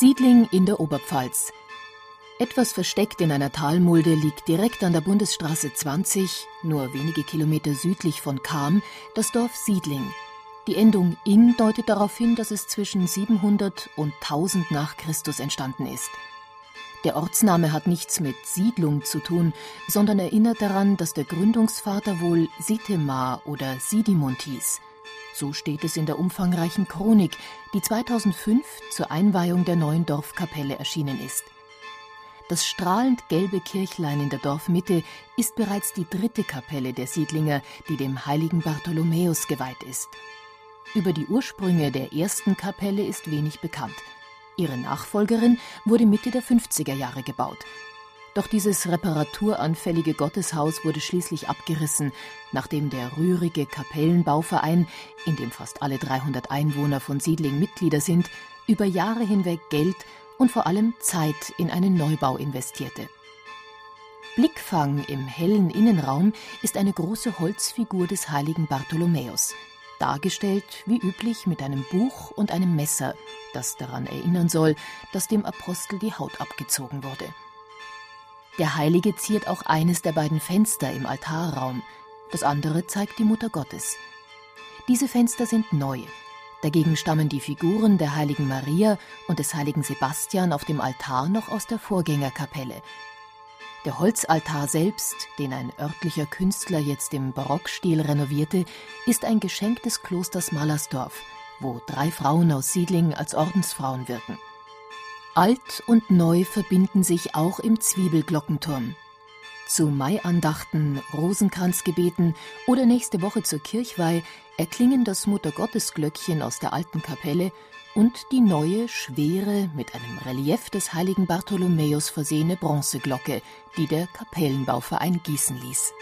Siedling in der Oberpfalz. Etwas versteckt in einer Talmulde liegt direkt an der Bundesstraße 20, nur wenige Kilometer südlich von Cham, das Dorf Siedling. Die Endung in deutet darauf hin, dass es zwischen 700 und 1000 nach Christus entstanden ist. Der Ortsname hat nichts mit Siedlung zu tun, sondern erinnert daran, dass der Gründungsvater wohl Sitemar oder Sidimund hieß. So steht es in der umfangreichen Chronik, die 2005 zur Einweihung der neuen Dorfkapelle erschienen ist. Das strahlend gelbe Kirchlein in der Dorfmitte ist bereits die dritte Kapelle der Siedlinger, die dem heiligen Bartholomäus geweiht ist. Über die Ursprünge der ersten Kapelle ist wenig bekannt. Ihre Nachfolgerin wurde Mitte der 50er Jahre gebaut. Doch dieses reparaturanfällige Gotteshaus wurde schließlich abgerissen, nachdem der rührige Kapellenbauverein, in dem fast alle 300 Einwohner von Siedling Mitglieder sind, über Jahre hinweg Geld und vor allem Zeit in einen Neubau investierte. Blickfang im hellen Innenraum ist eine große Holzfigur des heiligen Bartholomäus, dargestellt wie üblich mit einem Buch und einem Messer, das daran erinnern soll, dass dem Apostel die Haut abgezogen wurde. Der Heilige ziert auch eines der beiden Fenster im Altarraum, das andere zeigt die Mutter Gottes. Diese Fenster sind neu. Dagegen stammen die Figuren der heiligen Maria und des heiligen Sebastian auf dem Altar noch aus der Vorgängerkapelle. Der Holzaltar selbst, den ein örtlicher Künstler jetzt im Barockstil renovierte, ist ein Geschenk des Klosters Mallersdorf, wo drei Frauen aus Siedling als Ordensfrauen wirken. Alt und neu verbinden sich auch im Zwiebelglockenturm. Zu Maiandachten, Rosenkranzgebeten oder nächste Woche zur Kirchweih erklingen das Muttergottesglöckchen aus der alten Kapelle und die neue, schwere, mit einem Relief des heiligen Bartholomäus versehene Bronzeglocke, die der Kapellenbauverein gießen ließ.